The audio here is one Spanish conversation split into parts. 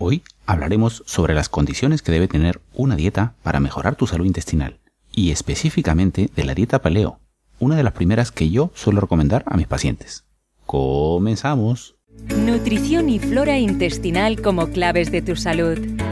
Hoy hablaremos sobre las condiciones que debe tener una dieta para mejorar tu salud intestinal y específicamente de la dieta paleo, una de las primeras que yo suelo recomendar a mis pacientes. Comenzamos. Nutrición y flora intestinal como claves de tu salud.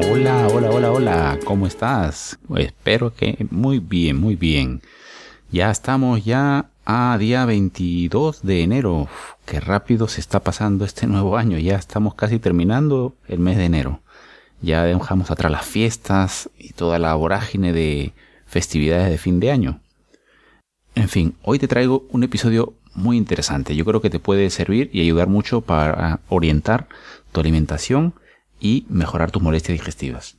Hola, hola, hola, hola, ¿cómo estás? espero que muy bien, muy bien. Ya estamos ya a día 22 de enero. qué rápido se está pasando este nuevo año. Ya estamos casi terminando el mes de enero. Ya dejamos atrás las fiestas y toda la vorágine de festividades de fin de año. En fin, hoy te traigo un episodio muy interesante. Yo creo que te puede servir y ayudar mucho para orientar tu alimentación y mejorar tus molestias digestivas.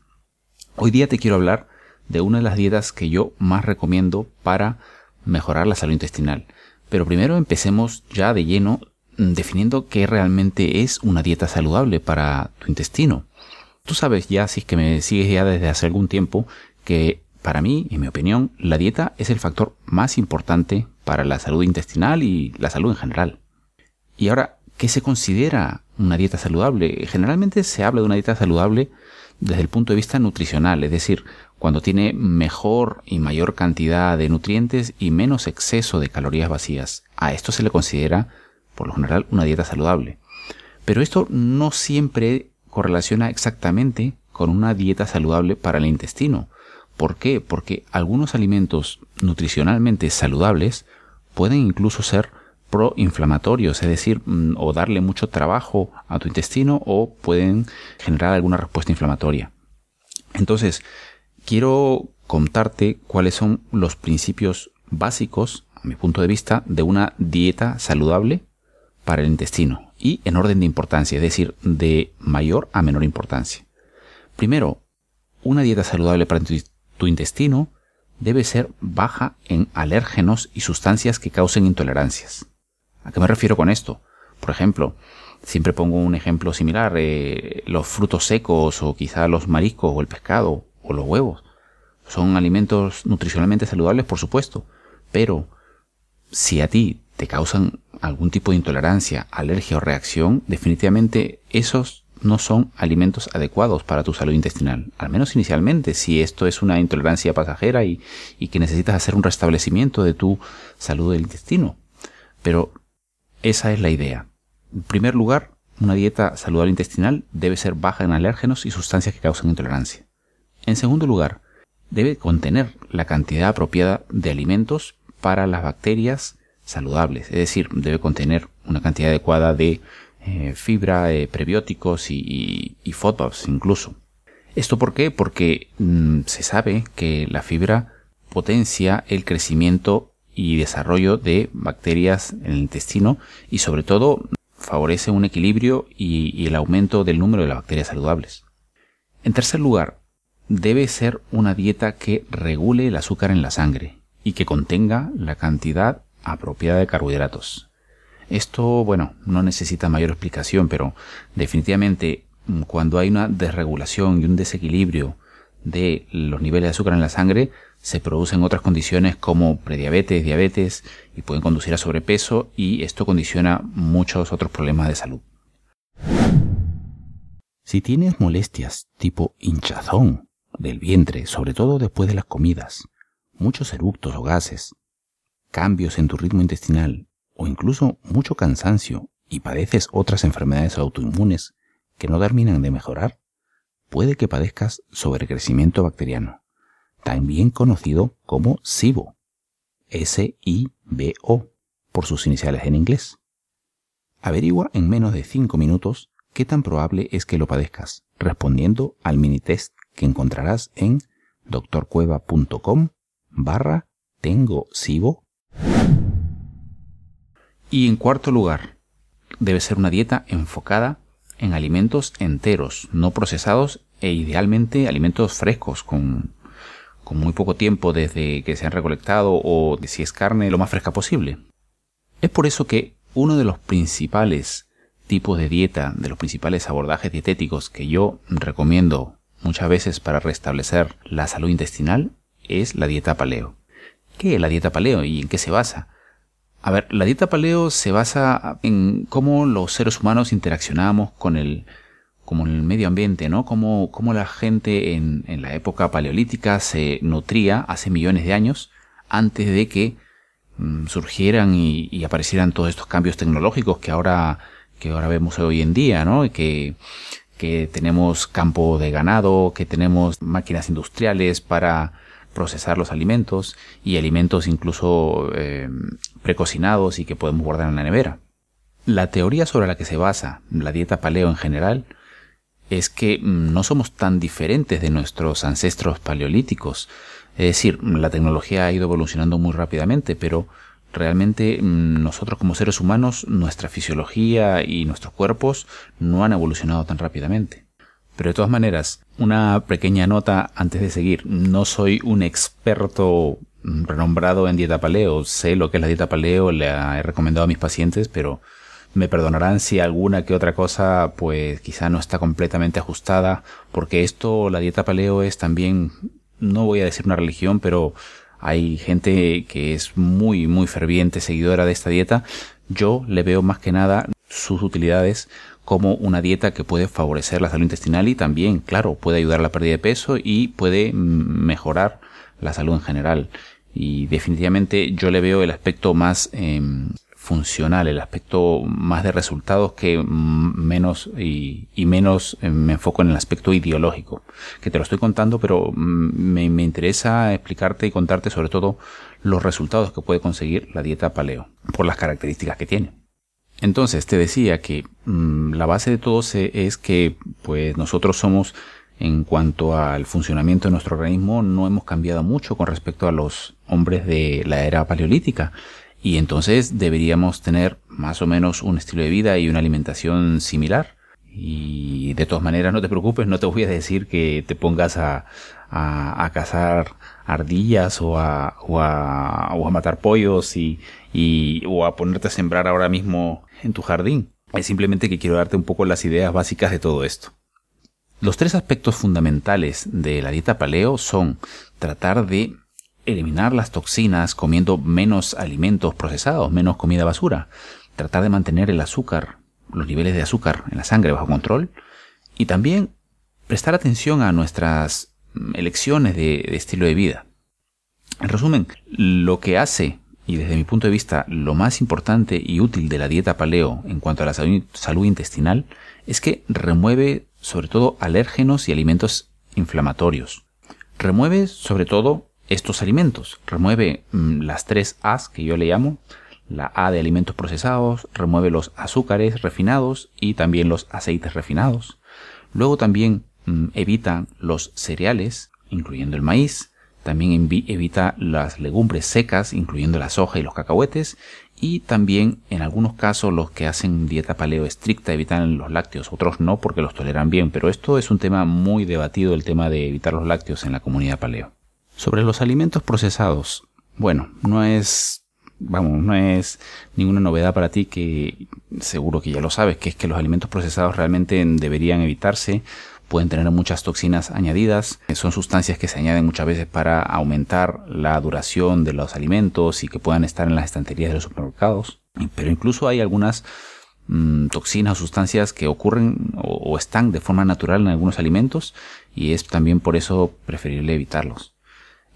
Hoy día te quiero hablar de una de las dietas que yo más recomiendo para mejorar la salud intestinal. Pero primero empecemos ya de lleno mm, definiendo qué realmente es una dieta saludable para tu intestino. Tú sabes ya, si es que me sigues ya desde hace algún tiempo, que para mí, en mi opinión, la dieta es el factor más importante para la salud intestinal y la salud en general. Y ahora, ¿qué se considera una dieta saludable. Generalmente se habla de una dieta saludable desde el punto de vista nutricional, es decir, cuando tiene mejor y mayor cantidad de nutrientes y menos exceso de calorías vacías. A esto se le considera, por lo general, una dieta saludable. Pero esto no siempre correlaciona exactamente con una dieta saludable para el intestino. ¿Por qué? Porque algunos alimentos nutricionalmente saludables pueden incluso ser proinflamatorios, es decir, mm, o darle mucho trabajo a tu intestino o pueden generar alguna respuesta inflamatoria. Entonces, quiero contarte cuáles son los principios básicos, a mi punto de vista, de una dieta saludable para el intestino y en orden de importancia, es decir, de mayor a menor importancia. Primero, una dieta saludable para tu intestino debe ser baja en alérgenos y sustancias que causen intolerancias. ¿A qué me refiero con esto? Por ejemplo, siempre pongo un ejemplo similar, eh, los frutos secos o quizá los mariscos o el pescado o los huevos. Son alimentos nutricionalmente saludables, por supuesto, pero si a ti te causan algún tipo de intolerancia, alergia o reacción, definitivamente esos no son alimentos adecuados para tu salud intestinal, al menos inicialmente, si esto es una intolerancia pasajera y, y que necesitas hacer un restablecimiento de tu salud del intestino. Pero esa es la idea. En primer lugar, una dieta saludable intestinal debe ser baja en alérgenos y sustancias que causan intolerancia. En segundo lugar, debe contener la cantidad apropiada de alimentos para las bacterias saludables, es decir, debe contener una cantidad adecuada de eh, fibra, prebióticos y, y, incluso. ¿Esto por qué? Porque mm, se sabe que la fibra potencia el crecimiento y desarrollo de bacterias en el intestino y sobre todo favorece un equilibrio y, el aumento del número de las bacterias saludables. En tercer lugar, debe ser una dieta que regule el azúcar en la sangre y que contenga la cantidad apropiada de carbohidratos. Esto, bueno, no necesita mayor explicación, pero definitivamente cuando hay una desregulación y un desequilibrio de los niveles de azúcar en la sangre, se producen otras condiciones como prediabetes, diabetes y pueden conducir a sobrepeso y esto condiciona muchos otros problemas de salud. Si tienes molestias tipo hinchazón del vientre, sobre todo después de las comidas, muchos eructos o gases, cambios en tu ritmo intestinal o incluso mucho cansancio y padeces otras enfermedades autoinmunes que no terminan de mejorar, puede que padezcas sobrecrecimiento bacteriano también conocido como SIBO. S-I-B-O, por sus iniciales en inglés. Averigua en menos de 5 minutos qué tan probable es que lo padezcas, respondiendo al mini test que encontrarás en doctorcueva.com barra tengo SIBO. Y en cuarto lugar, debe ser una dieta enfocada en alimentos enteros, no procesados e idealmente alimentos frescos con, con muy poco tiempo desde que se han recolectado o si es carne lo más fresca posible. Es por eso que uno de los principales tipos de dieta, de los principales abordajes dietéticos que yo recomiendo muchas veces para restablecer la salud intestinal es la dieta paleo. ¿Qué es la dieta paleo y en qué se basa? A ver, la dieta paleo se basa en cómo los seres humanos interaccionamos con el, como el medio ambiente, ¿no? Cómo, la gente en, en, la época paleolítica se nutría hace millones de años antes de que mm, surgieran y, aparecieran todos estos cambios tecnológicos que ahora, que ahora vemos hoy en día, ¿no? Y que, que tenemos campo de ganado, que tenemos máquinas industriales para procesar los alimentos y alimentos incluso eh, precocinados y que podemos guardar en la nevera. La teoría sobre la que se basa la dieta paleo en general es que mm, no somos tan diferentes de nuestros ancestros paleolíticos. Es decir, la tecnología ha ido evolucionando muy rápidamente, pero realmente mm, nosotros como seres humanos, nuestra fisiología y nuestros cuerpos no han evolucionado tan rápidamente. Pero de todas maneras, una pequeña nota antes de seguir. No soy un experto renombrado en dieta paleo. Sé lo que es la dieta paleo, le he recomendado a mis pacientes, pero me perdonarán si alguna que otra cosa pues quizá no está completamente ajustada, porque esto, la dieta paleo es también, no voy a decir una religión, pero hay gente que es muy, muy ferviente seguidora de esta dieta. Yo le veo más que nada sus utilidades como una dieta que puede favorecer la salud intestinal y también, claro, puede ayudar a la pérdida de peso y puede mejorar la salud en general. Y definitivamente yo le veo el aspecto más em, funcional, el aspecto más de resultados que menos y, menos em, me enfoco en el aspecto ideológico, que te lo estoy contando, pero me, me interesa explicarte y contarte sobre todo los resultados que puede conseguir la dieta paleo, por las características que tiene. Entonces te decía que la base de todo es que pues nosotros somos en cuanto al funcionamiento de nuestro organismo no hemos cambiado mucho con respecto a los hombres de la era paleolítica y entonces deberíamos tener más o menos un estilo de vida y una alimentación similar y de todas maneras no te preocupes no te voy a decir que te pongas a, a, cazar ardillas o a, o a, o a matar pollos y, y, o a ponerte a sembrar ahora mismo en tu jardín. Es simplemente que quiero darte un poco las ideas básicas de todo esto. Los tres aspectos fundamentales de la dieta paleo son tratar de eliminar las toxinas comiendo menos alimentos procesados, menos comida basura, tratar de mantener el azúcar, los niveles de azúcar en la sangre bajo control y también prestar atención a nuestras elecciones de, de estilo de vida. En resumen, lo que hace y desde mi punto de vista lo más importante y útil de la dieta paleo en cuanto a la salud intestinal es que remueve sobre todo alérgenos y alimentos inflamatorios. Remueve sobre todo estos alimentos. Remueve mm, las tres A's que yo le llamo. La A de alimentos procesados, remueve los azúcares refinados y también los aceites refinados. Luego también mm, evita los cereales, incluyendo el maíz, también evita las legumbres secas, incluyendo la soja y los cacahuetes. Y también en algunos casos los que hacen dieta paleo estricta evitan los lácteos, otros no porque los toleran bien, pero esto es un tema muy debatido, el tema de evitar los lácteos en la comunidad paleo. Sobre los alimentos procesados, bueno, no es, vamos, no es ninguna novedad para ti que seguro que ya lo sabes, que es que los alimentos procesados realmente deberían evitarse pueden tener muchas toxinas añadidas, son sustancias que se añaden muchas veces para aumentar la duración de los alimentos y que puedan estar en las estanterías de los supermercados. Pero incluso hay algunas mm, toxinas o sustancias que ocurren o, están de forma natural en algunos alimentos y es también por eso preferible evitarlos.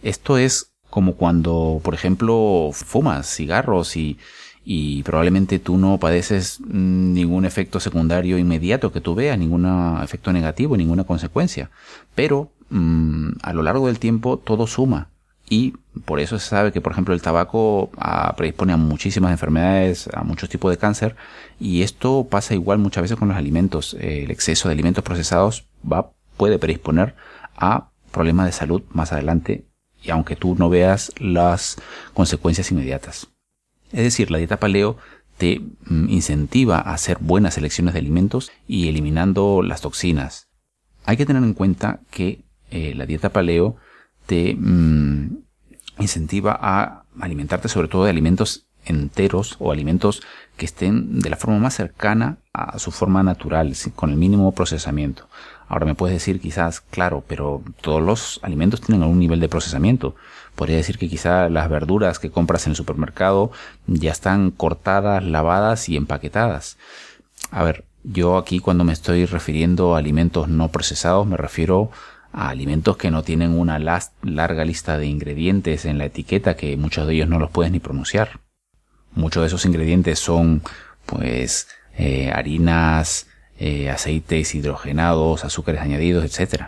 Esto es como cuando, por ejemplo, fumas cigarros y probablemente tú no padeces ningún efecto secundario inmediato que tú veas, ningún efecto negativo, ninguna consecuencia. Pero mm, a lo largo del tiempo todo suma y por eso se sabe que, por ejemplo, el tabaco ah, predispone a muchísimas enfermedades, a muchos tipos de cáncer, y esto pasa igual muchas veces con los alimentos. El exceso de alimentos procesados va, puede predisponer a problemas de salud más adelante, y aunque tú no veas las consecuencias inmediatas. Es decir, la dieta paleo te mm, incentiva a hacer buenas selecciones de alimentos y eliminando las toxinas. Hay que tener en cuenta que eh, la dieta paleo te mm, incentiva a alimentarte sobre todo de alimentos enteros o alimentos que estén de la forma más cercana a su forma natural, con el mínimo procesamiento. Ahora me puedes decir quizás, claro, pero todos los alimentos tienen algún nivel de procesamiento. Podría decir que quizás las verduras que compras en el supermercado ya están cortadas, lavadas y empaquetadas. A ver, yo aquí cuando me estoy refiriendo a alimentos no procesados me refiero a alimentos que no tienen una larga lista de ingredientes en la etiqueta que muchos de ellos no los puedes ni pronunciar. Muchos de esos ingredientes son pues eh, harinas, eh, aceites hidrogenados, azúcares añadidos, etc.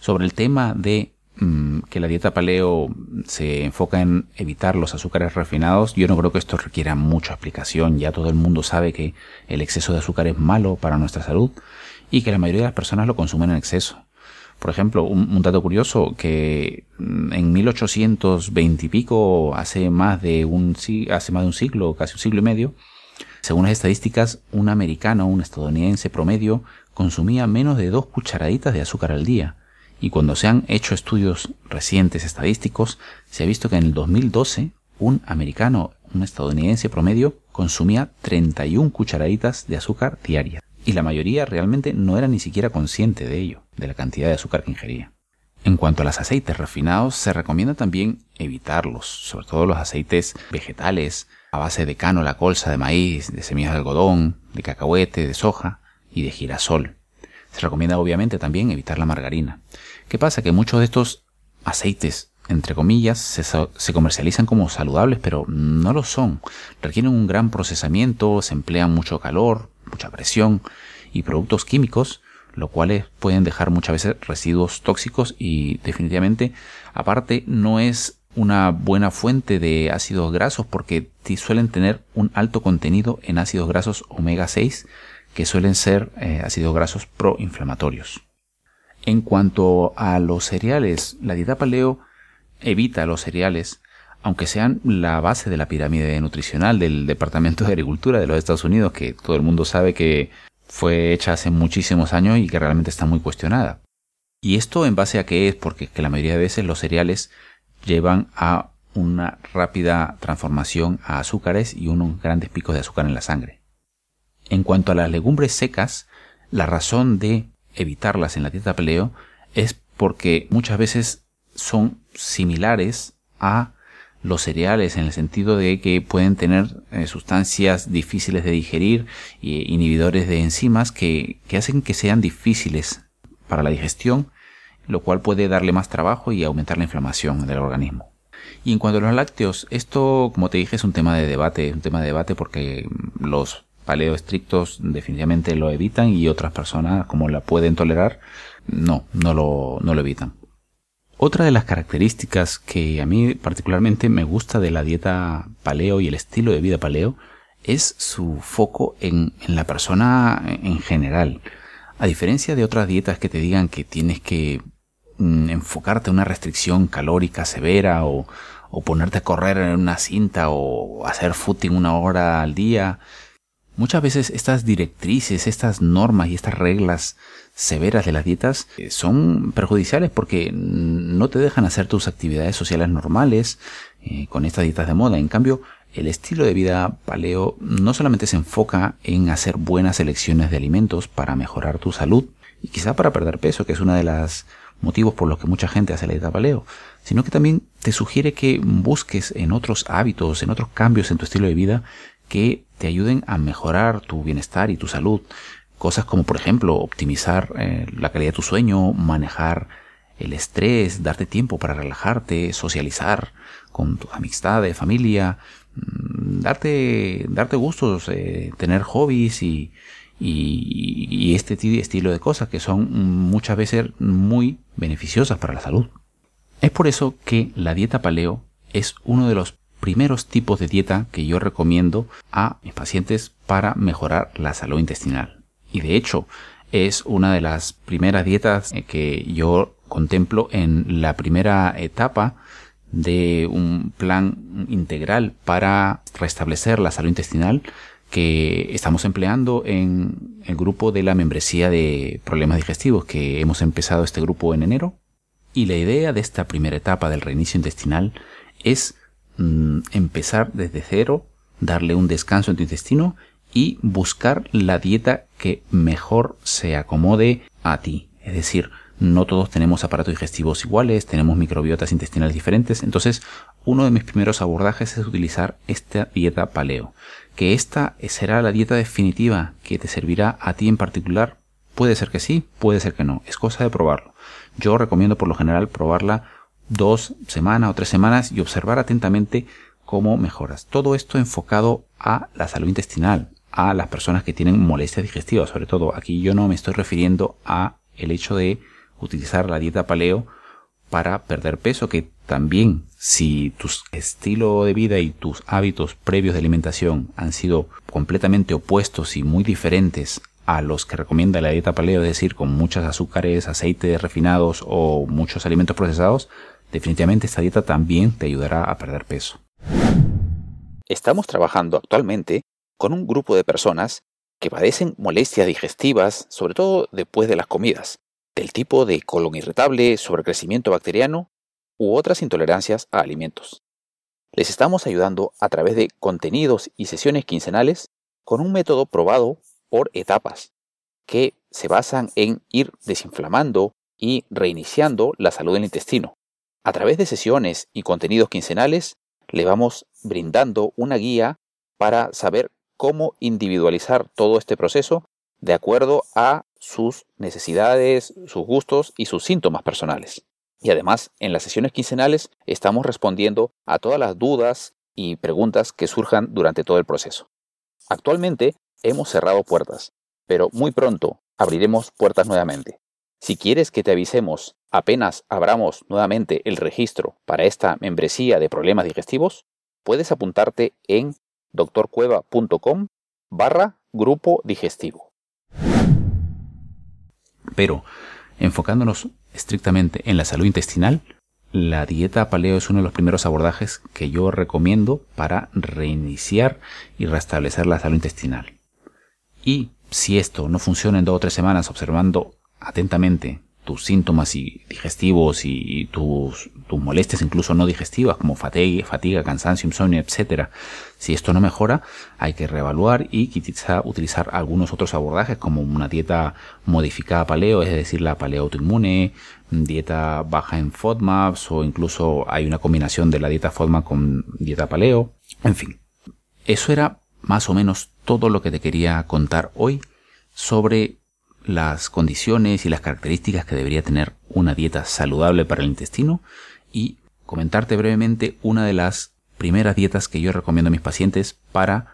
Sobre el tema de mm, que la dieta paleo se enfoca en evitar los azúcares refinados, yo no creo que esto requiera mucha explicación. Ya todo el mundo sabe que el exceso de azúcar es malo para nuestra salud y que la mayoría de las personas lo consumen en exceso. Por ejemplo, un, dato curioso que mm, en 1820 y pico, un hace más de un siglo, casi un siglo y medio, según las estadísticas, un americano, un estadounidense promedio, consumía menos de dos cucharaditas de azúcar al día. Y cuando se han hecho estudios recientes estadísticos, se ha visto que en el 2012 un americano, un estadounidense promedio, consumía 31 cucharaditas de azúcar diarias y la mayoría realmente no era ni siquiera consciente de ello, de la cantidad de azúcar que ingería. En cuanto a los aceites refinados, se recomienda también evitarlos, sobre todo los aceites vegetales a base de cánola, colza, de maíz, de semillas de algodón, de cacahuete, de soja y de girasol. Se recomienda obviamente también evitar la margarina. ¿Qué pasa? Que muchos de estos aceites, entre comillas, se, se, comercializan como saludables, pero no lo son. Requieren un gran procesamiento, se emplean mucho calor, mucha presión y productos químicos, lo cuales pueden dejar muchas veces residuos tóxicos y definitivamente aparte no es una buena fuente de ácidos grasos porque suelen tener un alto contenido en ácidos grasos omega 6 que suelen ser eh, ácidos grasos proinflamatorios. En cuanto a los cereales, la dieta paleo evita los cereales aunque sean la base de la pirámide nutricional del Departamento de Agricultura de los Estados Unidos, que todo el mundo sabe que fue hecha hace muchísimos años y que realmente está muy cuestionada. ¿Y esto en base a qué es? Porque la mayoría de veces los cereales llevan a una rápida transformación a azúcares y unos grandes picos de azúcar en la sangre. En cuanto a las legumbres secas, la razón de evitarlas en la dieta paleo es porque muchas veces son similares a los cereales en el sentido de que pueden tener eh, sustancias difíciles de digerir e inhibidores de enzimas que, que hacen que sean difíciles para la digestión, lo cual puede darle más trabajo y aumentar la inflamación del organismo. Y en cuanto a los lácteos, esto, como te dije, es un tema de debate, un tema de debate porque los paleo estrictos definitivamente lo evitan y otras personas, como la pueden tolerar, no, no lo, no lo evitan. Otra de las características que a mí particularmente me gusta de la dieta paleo y el estilo de vida paleo es su foco en, la persona en general. A diferencia de otras dietas que te digan que tienes que mm, enfocarte en una restricción calórica severa o, o ponerte a correr en una cinta o hacer footing una hora al día, muchas veces estas directrices, estas normas y estas reglas severas de las dietas eh, son perjudiciales porque no te dejan hacer tus actividades sociales normales eh, con estas dietas de moda. En cambio, el estilo de vida paleo no solamente se enfoca en hacer buenas elecciones de alimentos para mejorar tu salud y quizá para perder peso, que es uno de los motivos por los que mucha gente hace la dieta paleo, sino que también te sugiere que busques en otros hábitos, en otros cambios en tu estilo de vida que te ayuden a mejorar tu bienestar y tu salud. Cosas como, por ejemplo, optimizar eh, la calidad de tu sueño, manejar el estrés, darte tiempo para relajarte, socializar con tus amistades, familia, mm, darte, darte gustos, eh, tener hobbies y, y, y, este estilo de cosas que son muchas veces muy beneficiosas para la salud. Es por eso que la dieta paleo es uno de los primeros tipos de dieta que yo recomiendo a mis pacientes para mejorar la salud intestinal. Y de hecho, es una de las primeras dietas eh, que yo contemplo en la primera etapa de un plan integral para restablecer la salud intestinal que estamos empleando en el grupo de la membresía de problemas digestivos que hemos empezado este grupo en enero. Y la idea de esta primera etapa del reinicio intestinal es mm, empezar desde cero, darle un descanso en tu intestino y buscar la dieta que mejor se acomode a ti. Es decir, no todos tenemos aparatos digestivos iguales, tenemos microbiotas intestinales diferentes, entonces uno de mis primeros abordajes es utilizar esta dieta paleo. Que esta será la dieta definitiva que te servirá a ti en particular, puede ser que sí, puede ser que no, es cosa de probarlo. Yo recomiendo por lo general probarla dos semanas o tres semanas y observar atentamente cómo mejoras. Todo esto enfocado a la salud intestinal, a las personas que tienen molestias digestivas, sobre todo aquí yo no me estoy refiriendo a el hecho de utilizar la dieta paleo para perder peso, que también si tu estilo de vida y tus hábitos previos de alimentación han sido completamente opuestos y muy diferentes a los que recomienda la dieta paleo, es decir, con muchos azúcares, aceites refinados o muchos alimentos procesados, definitivamente esta dieta también te ayudará a perder peso. Estamos trabajando actualmente con un grupo de personas que padecen molestias digestivas, sobre todo después de las comidas, del tipo de colon irritable, sobrecrecimiento bacteriano u otras intolerancias a alimentos. Les estamos ayudando a través de contenidos y sesiones quincenales con un método probado por etapas, que se basan en ir desinflamando y reiniciando la salud del intestino. A través de sesiones y contenidos quincenales, le vamos brindando una guía para saber cómo individualizar todo este proceso de acuerdo a sus necesidades, sus gustos y sus síntomas personales. Y además, en las sesiones quincenales estamos respondiendo a todas las dudas y preguntas que surjan durante todo el proceso. Actualmente hemos cerrado puertas, pero muy pronto abriremos puertas nuevamente. Si quieres que te avisemos apenas abramos nuevamente el registro para esta membresía de problemas digestivos, puedes apuntarte en doctorcueva.com barra grupo digestivo. Pero, enfocándonos estrictamente en la salud intestinal, la dieta paleo es uno de los primeros abordajes que yo recomiendo para reiniciar y restablecer la salud intestinal. Y si esto no funciona en dos o tres semanas observando atentamente tus síntomas y digestivos y tus, tus molestias incluso no digestivas como fatiga, fatiga, cansancio, insomnio, etcétera. Si esto no mejora, hay que reevaluar y quizá utilizar algunos otros abordajes como una dieta modificada paleo, es decir, la paleo autoinmune, dieta baja en FODMAPs o incluso hay una combinación de la dieta FODMAP con dieta paleo. En fin, eso era más o menos todo lo que te quería contar hoy sobre las condiciones y las características que debería tener una dieta saludable para el intestino y comentarte brevemente una de las primeras dietas que yo recomiendo a mis pacientes para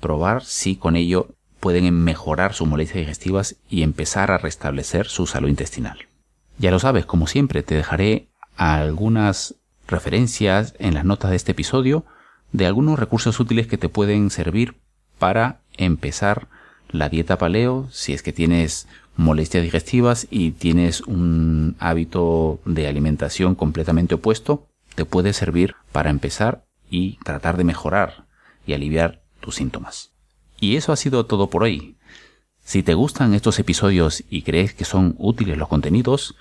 probar si con ello pueden mejorar sus molestias digestivas y empezar a restablecer su salud intestinal. Ya lo sabes, como siempre, te dejaré algunas referencias en las notas de este episodio de algunos recursos útiles que te pueden servir para empezar la dieta paleo, si es que tienes molestias digestivas y tienes un hábito de alimentación completamente opuesto, te puede servir para empezar y tratar de mejorar y aliviar tus síntomas. Y eso ha sido todo por hoy. Si te gustan estos episodios y crees que son útiles los contenidos,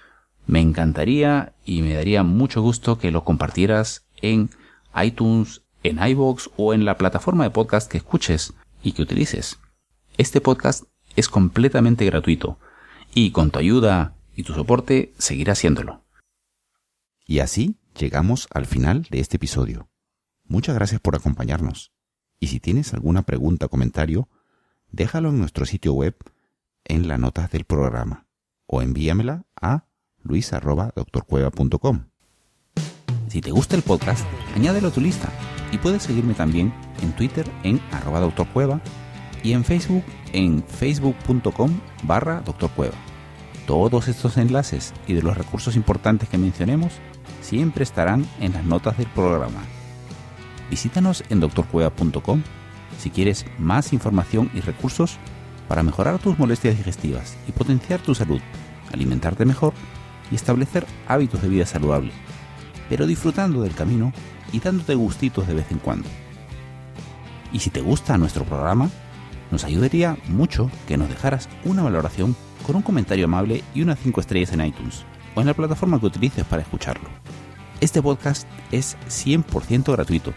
me encantaría y me daría mucho gusto que lo compartieras en iTunes, en iVoox o en la plataforma de podcast que escuches y que utilices. Este podcast es completamente gratuito y con tu ayuda y tu soporte seguirá haciéndolo. Y así llegamos al final de este episodio. Muchas gracias por acompañarnos. Y si tienes alguna pregunta o comentario, déjalo en nuestro sitio web en las notas del programa o envíamela a luis.doctorcueva.com. Si te gusta el podcast, añádelo a tu lista y puedes seguirme también en Twitter en arroba doctorcueva y en Facebook en facebook.com barra doctorcueva. Todos estos enlaces y de los recursos importantes que mencionemos siempre estarán en las notas del programa. Visítanos en doctorcueva.com si quieres más información y recursos para mejorar tus molestias digestivas y potenciar tu salud, alimentarte mejor y establecer hábitos de vida saludable, pero disfrutando del camino y dándote gustitos de vez en cuando. Y si te gusta nuestro programa, nos ayudaría mucho que nos dejaras una valoración con un comentario amable y unas 5 estrellas en iTunes o en la plataforma que utilices para escucharlo. Este podcast es 100% gratuito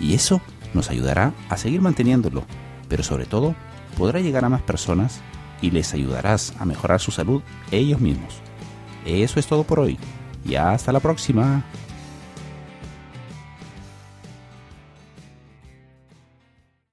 y eso nos ayudará a seguir manteniéndolo, pero sobre todo podrá llegar a más personas y les ayudarás a mejorar su salud ellos mismos. Eso es todo por hoy y hasta la próxima.